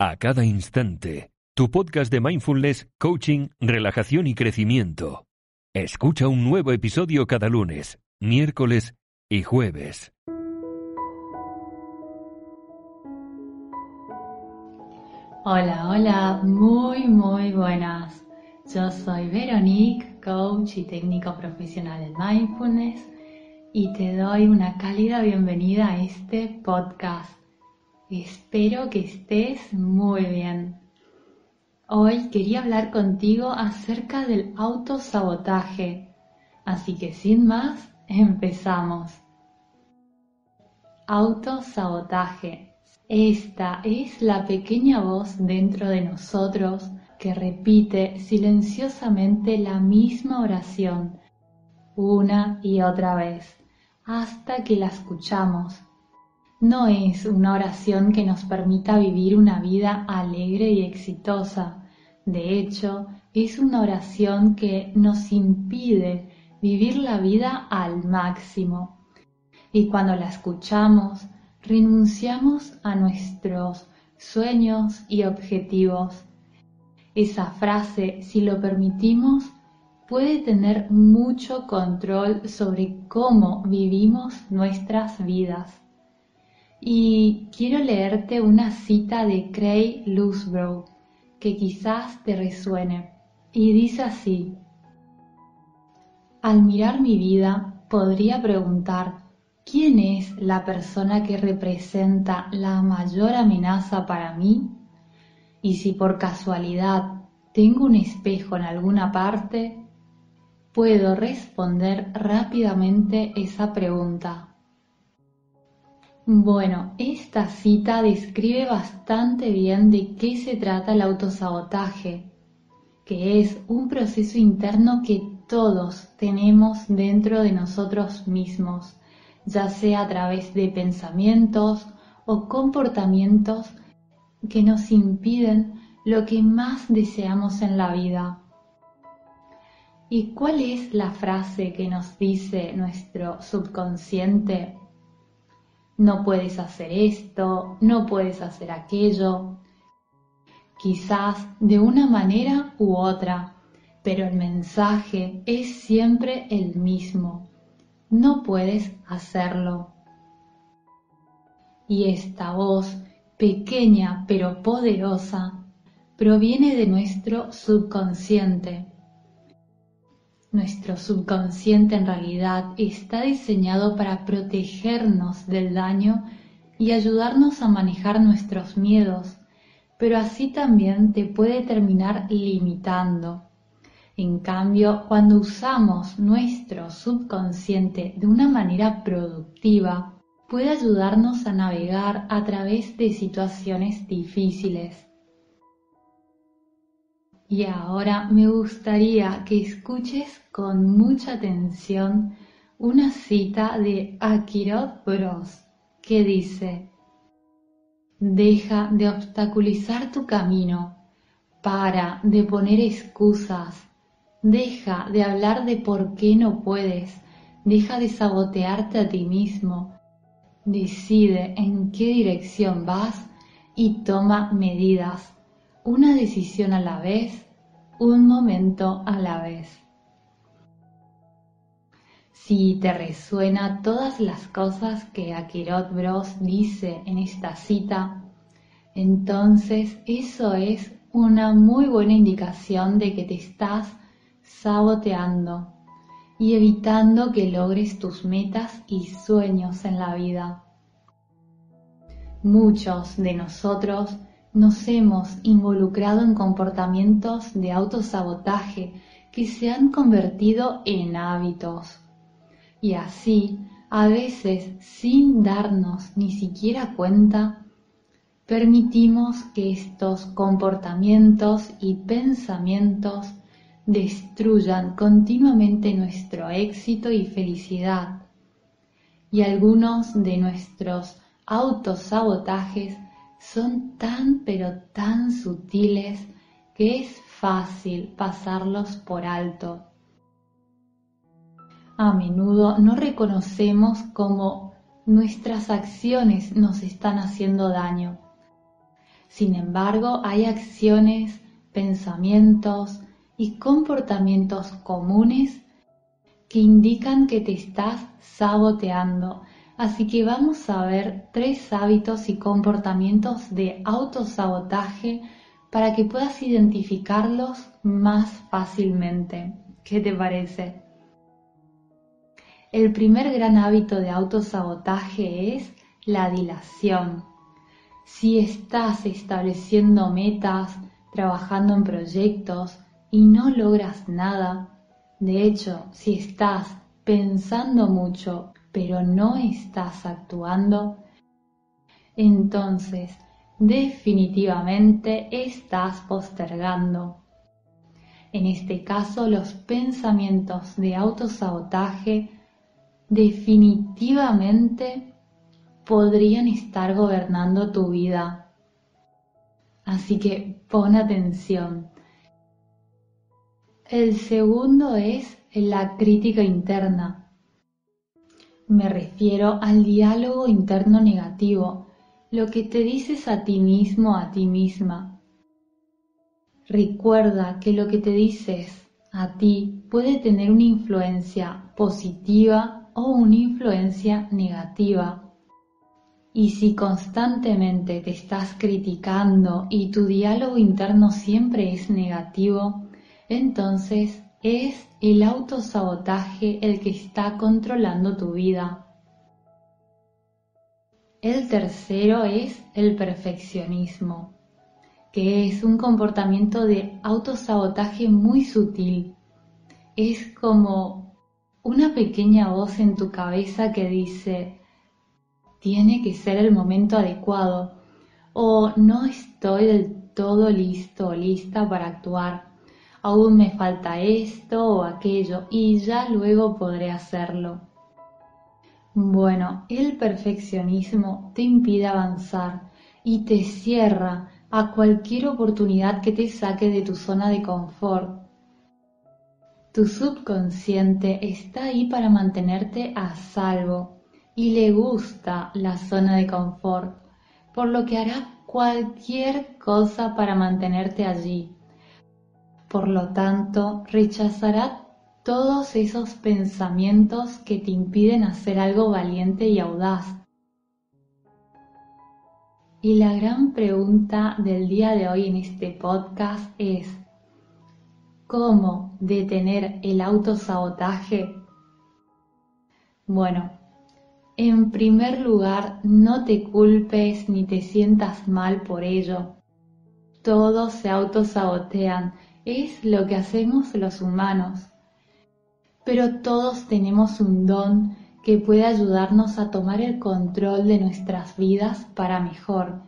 a cada instante. Tu podcast de mindfulness, coaching, relajación y crecimiento. Escucha un nuevo episodio cada lunes, miércoles y jueves. Hola, hola, muy, muy buenas. Yo soy Veronique, coach y técnico profesional en mindfulness y te doy una cálida bienvenida a este podcast. Espero que estés muy bien. Hoy quería hablar contigo acerca del autosabotaje, así que sin más, empezamos. Autosabotaje. Esta es la pequeña voz dentro de nosotros que repite silenciosamente la misma oración una y otra vez hasta que la escuchamos. No es una oración que nos permita vivir una vida alegre y exitosa. De hecho, es una oración que nos impide vivir la vida al máximo. Y cuando la escuchamos, renunciamos a nuestros sueños y objetivos. Esa frase, si lo permitimos, puede tener mucho control sobre cómo vivimos nuestras vidas. Y quiero leerte una cita de Craig Lusbrough que quizás te resuene. Y dice así, al mirar mi vida podría preguntar, ¿quién es la persona que representa la mayor amenaza para mí? Y si por casualidad tengo un espejo en alguna parte, puedo responder rápidamente esa pregunta. Bueno, esta cita describe bastante bien de qué se trata el autosabotaje, que es un proceso interno que todos tenemos dentro de nosotros mismos, ya sea a través de pensamientos o comportamientos que nos impiden lo que más deseamos en la vida. ¿Y cuál es la frase que nos dice nuestro subconsciente? No puedes hacer esto, no puedes hacer aquello. Quizás de una manera u otra, pero el mensaje es siempre el mismo. No puedes hacerlo. Y esta voz, pequeña pero poderosa, proviene de nuestro subconsciente nuestro subconsciente en realidad está diseñado para protegernos del daño y ayudarnos a manejar nuestros miedos, pero así también te puede terminar limitando. En cambio, cuando usamos nuestro subconsciente de una manera productiva, puede ayudarnos a navegar a través de situaciones difíciles. Y ahora me gustaría que escuches con mucha atención una cita de Akirot Bros que dice, Deja de obstaculizar tu camino, para de poner excusas, deja de hablar de por qué no puedes, deja de sabotearte a ti mismo, decide en qué dirección vas y toma medidas una decisión a la vez, un momento a la vez. Si te resuena todas las cosas que Akirot Bros dice en esta cita, entonces eso es una muy buena indicación de que te estás saboteando y evitando que logres tus metas y sueños en la vida. Muchos de nosotros nos hemos involucrado en comportamientos de autosabotaje que se han convertido en hábitos. Y así, a veces sin darnos ni siquiera cuenta, permitimos que estos comportamientos y pensamientos destruyan continuamente nuestro éxito y felicidad. Y algunos de nuestros autosabotajes son tan pero tan sutiles que es fácil pasarlos por alto. A menudo no reconocemos cómo nuestras acciones nos están haciendo daño. Sin embargo, hay acciones, pensamientos y comportamientos comunes que indican que te estás saboteando. Así que vamos a ver tres hábitos y comportamientos de autosabotaje para que puedas identificarlos más fácilmente. ¿Qué te parece? El primer gran hábito de autosabotaje es la dilación. Si estás estableciendo metas, trabajando en proyectos y no logras nada, de hecho, si estás pensando mucho pero no estás actuando, entonces definitivamente estás postergando. En este caso, los pensamientos de autosabotaje definitivamente podrían estar gobernando tu vida. Así que pon atención. El segundo es la crítica interna. Me refiero al diálogo interno negativo, lo que te dices a ti mismo, a ti misma. Recuerda que lo que te dices a ti puede tener una influencia positiva o una influencia negativa. Y si constantemente te estás criticando y tu diálogo interno siempre es negativo, entonces es el autosabotaje el que está controlando tu vida. El tercero es el perfeccionismo, que es un comportamiento de autosabotaje muy sutil. Es como una pequeña voz en tu cabeza que dice, tiene que ser el momento adecuado o no estoy del todo listo o lista para actuar aún me falta esto o aquello y ya luego podré hacerlo. Bueno, el perfeccionismo te impide avanzar y te cierra a cualquier oportunidad que te saque de tu zona de confort. Tu subconsciente está ahí para mantenerte a salvo y le gusta la zona de confort, por lo que hará cualquier cosa para mantenerte allí. Por lo tanto, rechazará todos esos pensamientos que te impiden hacer algo valiente y audaz. Y la gran pregunta del día de hoy en este podcast es, ¿cómo detener el autosabotaje? Bueno, en primer lugar, no te culpes ni te sientas mal por ello. Todos se autosabotean es lo que hacemos los humanos. Pero todos tenemos un don que puede ayudarnos a tomar el control de nuestras vidas para mejor.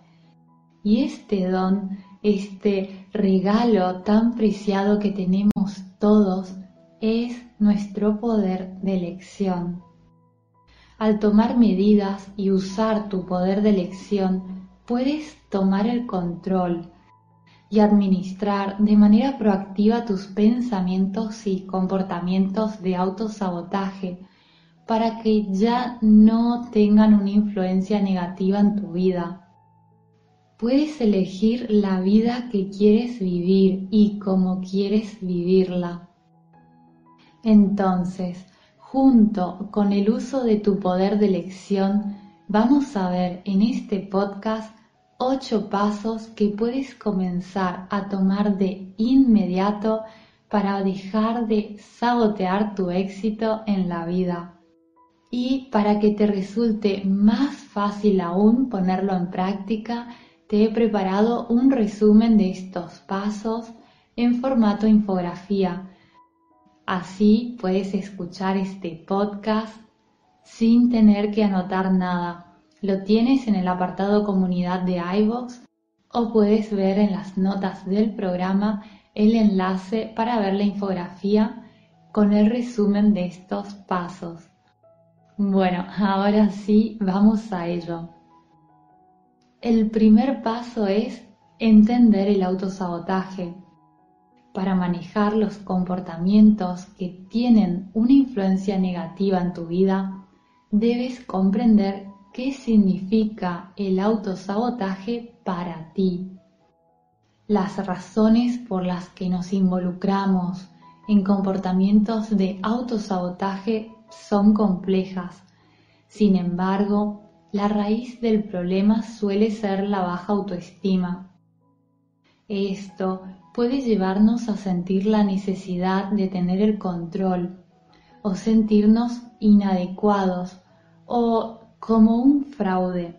Y este don, este regalo tan preciado que tenemos todos, es nuestro poder de elección. Al tomar medidas y usar tu poder de elección, puedes tomar el control y administrar de manera proactiva tus pensamientos y comportamientos de autosabotaje para que ya no tengan una influencia negativa en tu vida. Puedes elegir la vida que quieres vivir y cómo quieres vivirla. Entonces, junto con el uso de tu poder de elección, vamos a ver en este podcast ocho pasos que puedes comenzar a tomar de inmediato para dejar de sabotear tu éxito en la vida. Y para que te resulte más fácil aún ponerlo en práctica, te he preparado un resumen de estos pasos en formato infografía. Así puedes escuchar este podcast sin tener que anotar nada lo tienes en el apartado comunidad de iVoox o puedes ver en las notas del programa el enlace para ver la infografía con el resumen de estos pasos. Bueno, ahora sí, vamos a ello. El primer paso es entender el autosabotaje. Para manejar los comportamientos que tienen una influencia negativa en tu vida, debes comprender qué significa el autosabotaje para ti. Las razones por las que nos involucramos en comportamientos de autosabotaje son complejas. Sin embargo, la raíz del problema suele ser la baja autoestima. Esto puede llevarnos a sentir la necesidad de tener el control o sentirnos inadecuados o como un fraude.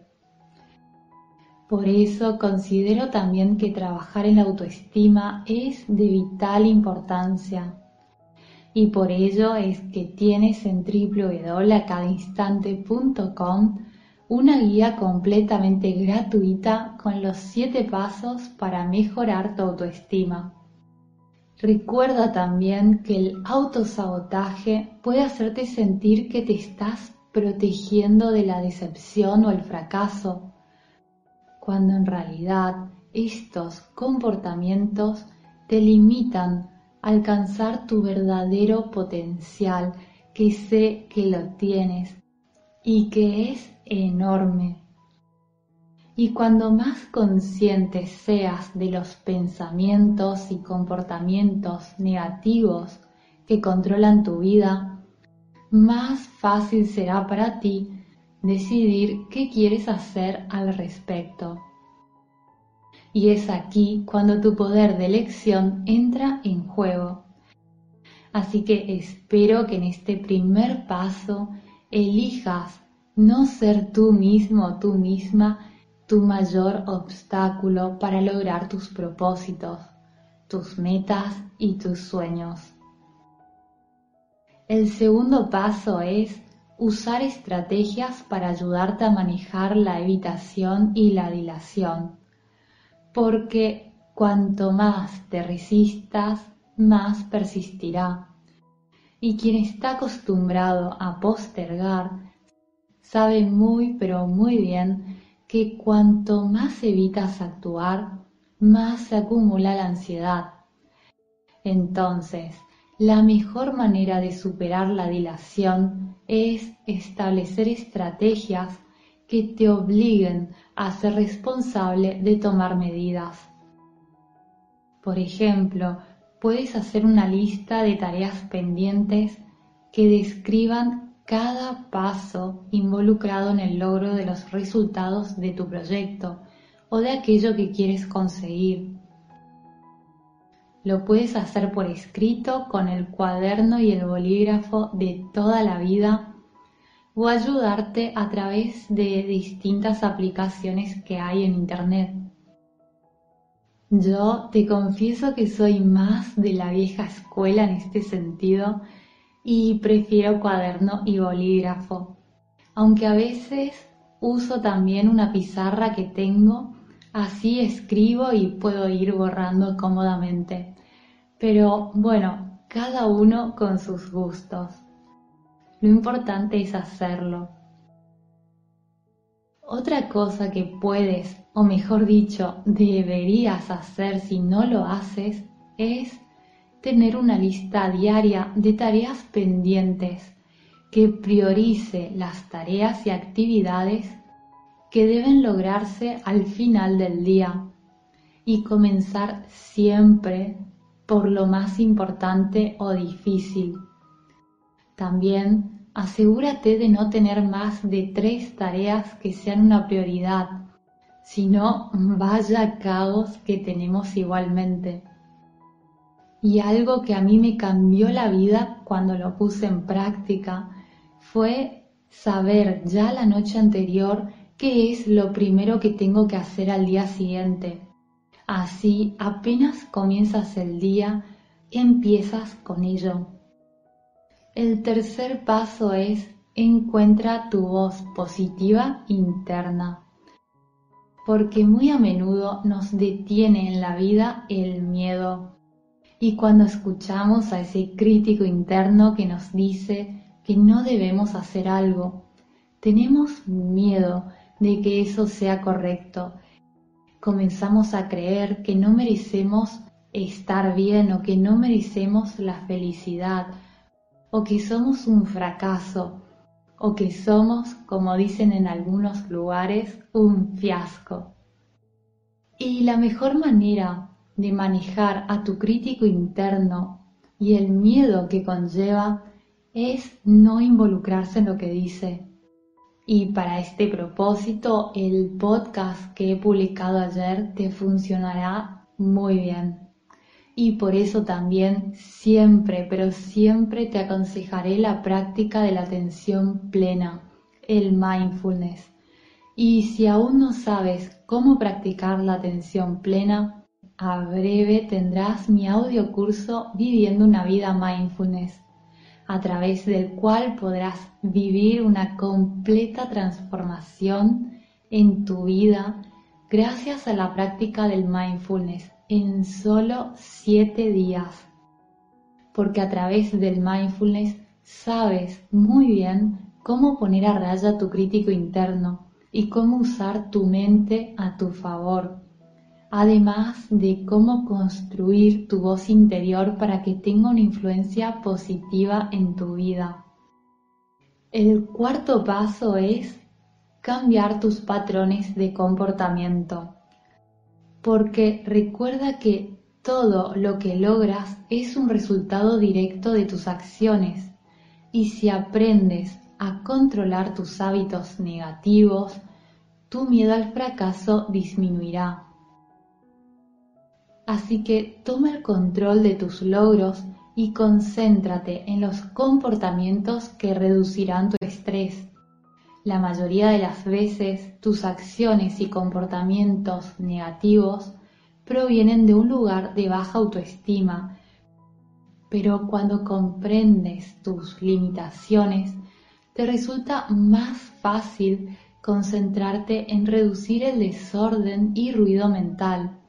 Por eso considero también que trabajar en la autoestima es de vital importancia. Y por ello es que tienes en www.acadainstante.com una guía completamente gratuita con los 7 pasos para mejorar tu autoestima. Recuerda también que el autosabotaje puede hacerte sentir que te estás protegiendo de la decepción o el fracaso cuando en realidad estos comportamientos te limitan a alcanzar tu verdadero potencial que sé que lo tienes y que es enorme. Y cuando más consciente seas de los pensamientos y comportamientos negativos que controlan tu vida, más fácil será para ti decidir qué quieres hacer al respecto. Y es aquí cuando tu poder de elección entra en juego. Así que espero que en este primer paso elijas no ser tú mismo o tú misma tu mayor obstáculo para lograr tus propósitos, tus metas y tus sueños. El segundo paso es usar estrategias para ayudarte a manejar la evitación y la dilación, porque cuanto más te resistas, más persistirá. Y quien está acostumbrado a postergar, sabe muy pero muy bien que cuanto más evitas actuar, más se acumula la ansiedad. Entonces, la mejor manera de superar la dilación es establecer estrategias que te obliguen a ser responsable de tomar medidas. Por ejemplo, puedes hacer una lista de tareas pendientes que describan cada paso involucrado en el logro de los resultados de tu proyecto o de aquello que quieres conseguir. Lo puedes hacer por escrito con el cuaderno y el bolígrafo de toda la vida o ayudarte a través de distintas aplicaciones que hay en Internet. Yo te confieso que soy más de la vieja escuela en este sentido y prefiero cuaderno y bolígrafo, aunque a veces uso también una pizarra que tengo Así escribo y puedo ir borrando cómodamente. Pero bueno, cada uno con sus gustos. Lo importante es hacerlo. Otra cosa que puedes, o mejor dicho, deberías hacer si no lo haces, es tener una lista diaria de tareas pendientes que priorice las tareas y actividades que deben lograrse al final del día y comenzar siempre por lo más importante o difícil. También asegúrate de no tener más de tres tareas que sean una prioridad, si no, vaya caos que tenemos igualmente. Y algo que a mí me cambió la vida cuando lo puse en práctica fue saber ya la noche anterior qué es lo primero que tengo que hacer al día siguiente. Así, apenas comienzas el día, empiezas con ello. El tercer paso es encuentra tu voz positiva interna, porque muy a menudo nos detiene en la vida el miedo. Y cuando escuchamos a ese crítico interno que nos dice que no debemos hacer algo, tenemos miedo de que eso sea correcto. Comenzamos a creer que no merecemos estar bien o que no merecemos la felicidad o que somos un fracaso o que somos, como dicen en algunos lugares, un fiasco. Y la mejor manera de manejar a tu crítico interno y el miedo que conlleva es no involucrarse en lo que dice. Y para este propósito, el podcast que he publicado ayer te funcionará muy bien. Y por eso también siempre, pero siempre te aconsejaré la práctica de la atención plena, el mindfulness. Y si aún no sabes cómo practicar la atención plena, a breve tendrás mi audio curso Viviendo una vida mindfulness, a través del cual podrás vivir una completa transformación en tu vida gracias a la práctica del mindfulness en solo 7 días. Porque a través del mindfulness sabes muy bien cómo poner a raya tu crítico interno y cómo usar tu mente a tu favor, además de cómo construir tu voz interior para que tenga una influencia positiva en tu vida. El cuarto paso es cambiar tus patrones de comportamiento, porque recuerda que todo lo que logras es un resultado directo de tus acciones y si aprendes a controlar tus hábitos negativos, tu miedo al fracaso disminuirá. Así que toma el control de tus logros y concéntrate en los comportamientos que reducirán tu estrés. La mayoría de las veces tus acciones y comportamientos negativos provienen de un lugar de baja autoestima, pero cuando comprendes tus limitaciones, te resulta más fácil concentrarte en reducir el desorden y ruido mental.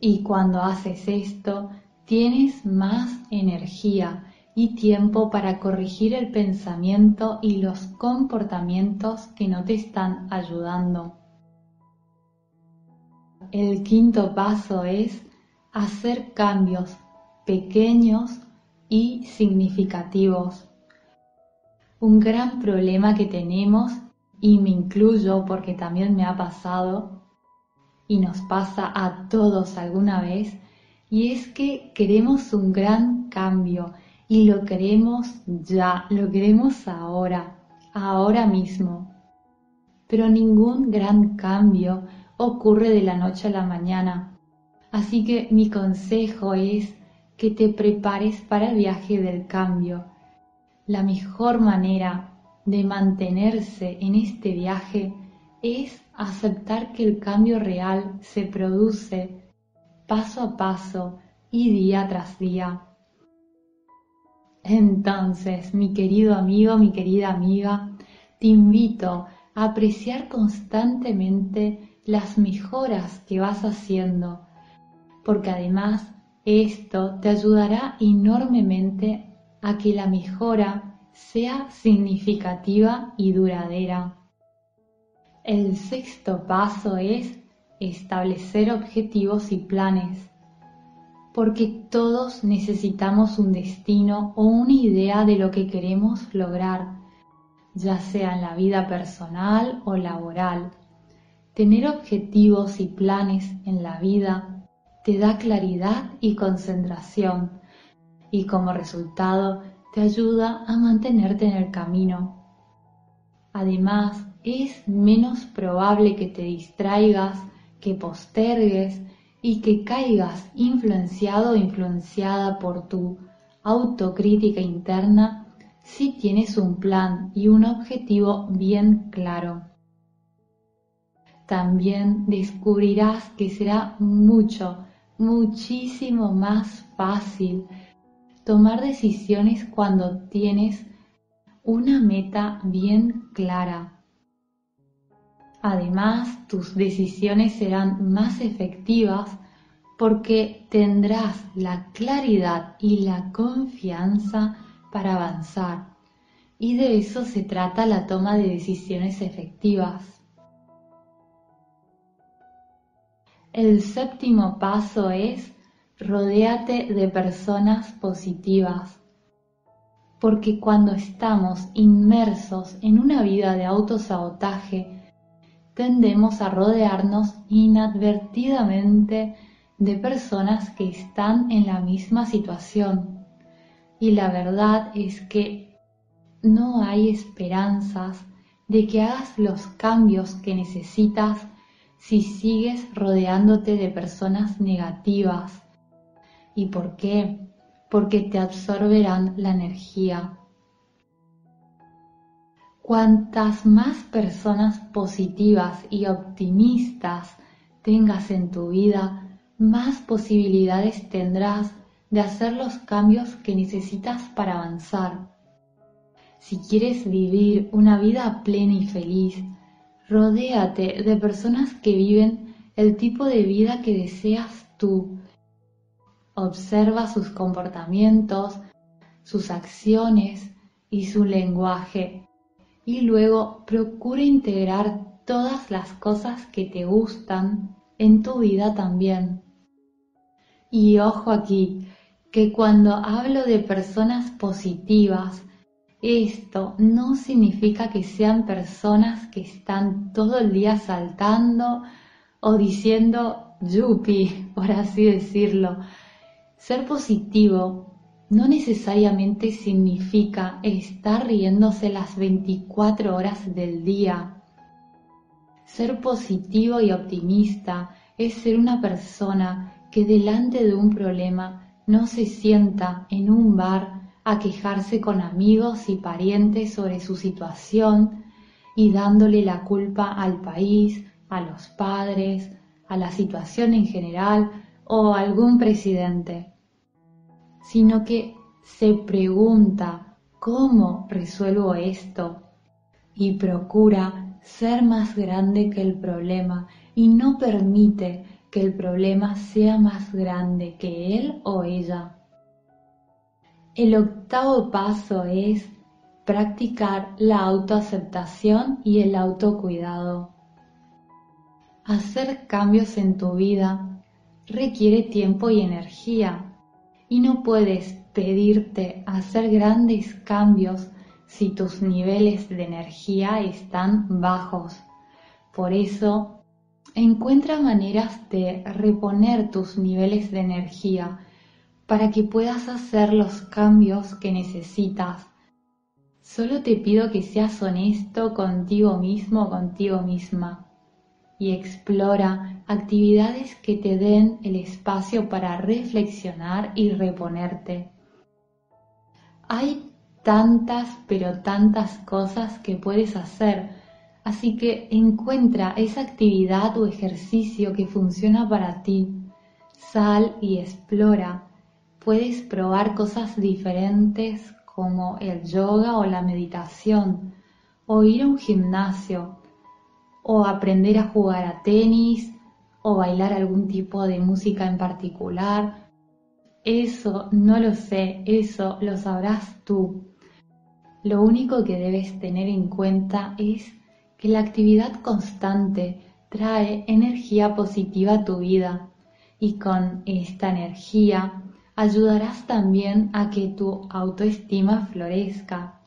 Y cuando haces esto, tienes más energía y tiempo para corregir el pensamiento y los comportamientos que no te están ayudando. El quinto paso es hacer cambios pequeños y significativos un gran problema que tenemos, y me incluyo porque también me ha pasado, y nos pasa a todos alguna vez, y es que queremos un gran cambio y lo queremos ya, lo queremos ahora, ahora mismo. Pero ningún gran cambio ocurre de la noche a la mañana. Así que mi consejo es que te prepares para el viaje del cambio la mejor manera de mantenerse en este viaje es aceptar que el cambio real se produce paso a paso y día tras día. Entonces, mi querido amigo, mi querida amiga, te invito a apreciar constantemente las mejoras que vas haciendo, porque además esto te ayudará enormemente a que la mejora sea significativa y duradera. El sexto paso es establecer objetivos y planes, porque todos necesitamos un destino o una idea de lo que queremos lograr, ya sea en la vida personal o laboral. Tener objetivos y planes en la vida te da claridad y concentración y como resultado te ayuda a mantenerte en el camino. Además, es menos probable que te distraigas, que postergues y que caigas influenciado o influenciada por tu autocrítica interna si tienes un plan y un objetivo bien claro. También descubrirás que será mucho, muchísimo más fácil tomar decisiones cuando tienes una meta bien clara. Además, tus decisiones serán más efectivas porque tendrás la claridad y la confianza para avanzar. Y de eso se trata la toma de decisiones efectivas. El séptimo paso es Rodéate de personas positivas, porque cuando estamos inmersos en una vida de autosabotaje, tendemos a rodearnos inadvertidamente de personas que están en la misma situación. Y la verdad es que no hay esperanzas de que hagas los cambios que necesitas si sigues rodeándote de personas negativas. ¿Y por qué? Porque te absorberán la energía. Cuantas más personas positivas y optimistas tengas en tu vida, más posibilidades tendrás de hacer los cambios que necesitas para avanzar. Si quieres vivir una vida plena y feliz, rodéate de personas que viven el tipo de vida que deseas tú. Observa sus comportamientos, sus acciones y su lenguaje y luego procura integrar todas las cosas que te gustan en tu vida también. Y ojo aquí, que cuando hablo de personas positivas, esto no significa que sean personas que están todo el día saltando o diciendo yupi, por así decirlo. Ser positivo no necesariamente significa estar riéndose las 24 horas del día. Ser positivo y optimista es ser una persona que delante de un problema no se sienta en un bar a quejarse con amigos y parientes sobre su situación y dándole la culpa al país, a los padres, a la situación en general o a algún presidente, sino que se pregunta cómo resuelvo esto y procura ser más grande que el problema y no permite que el problema sea más grande que él o ella. El octavo paso es practicar la autoaceptación y el autocuidado. Hacer cambios en tu vida requiere tiempo y energía y no puedes pedirte hacer grandes cambios si tus niveles de energía están bajos. Por eso, encuentra maneras de reponer tus niveles de energía para que puedas hacer los cambios que necesitas. Solo te pido que seas honesto contigo mismo, contigo misma, y explora actividades que te den el espacio para reflexionar y reponerte. Hay tantas, pero tantas cosas que puedes hacer, así que encuentra esa actividad o ejercicio que funciona para ti. Sal y explora puedes probar cosas diferentes como el yoga o la meditación, o ir a un gimnasio, o aprender a jugar a tenis, o bailar algún tipo de música en particular. Eso no lo sé, eso lo sabrás tú. Lo único que debes tener en cuenta es que la actividad constante trae energía positiva a tu vida y con esta energía ayudarás también a que tu autoestima florezca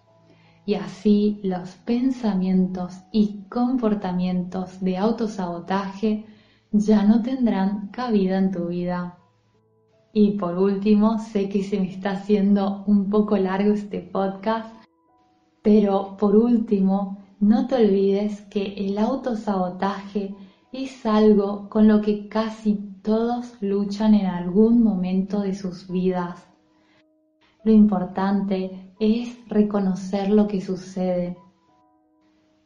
y así los pensamientos y comportamientos de autosabotaje ya no tendrán cabida en tu vida. Y por último, sé que se me está haciendo un poco largo este podcast, pero por último, no te olvides que el autosabotaje es algo con lo que casi todos luchan en algún momento de sus vidas. Lo importante es reconocer lo que sucede,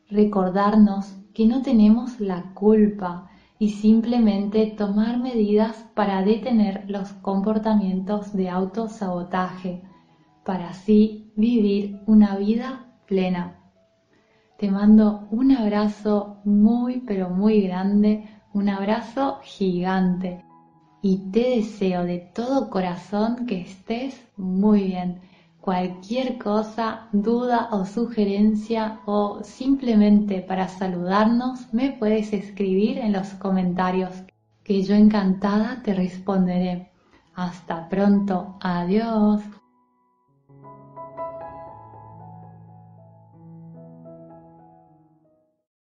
recordarnos que no tenemos la culpa y simplemente tomar medidas para detener los comportamientos de autosabotaje, para así vivir una vida plena. Te mando un abrazo muy pero muy grande un abrazo gigante y te deseo de todo corazón que estés muy bien. Cualquier cosa, duda o sugerencia o simplemente para saludarnos me puedes escribir en los comentarios que yo encantada te responderé. Hasta pronto, adiós.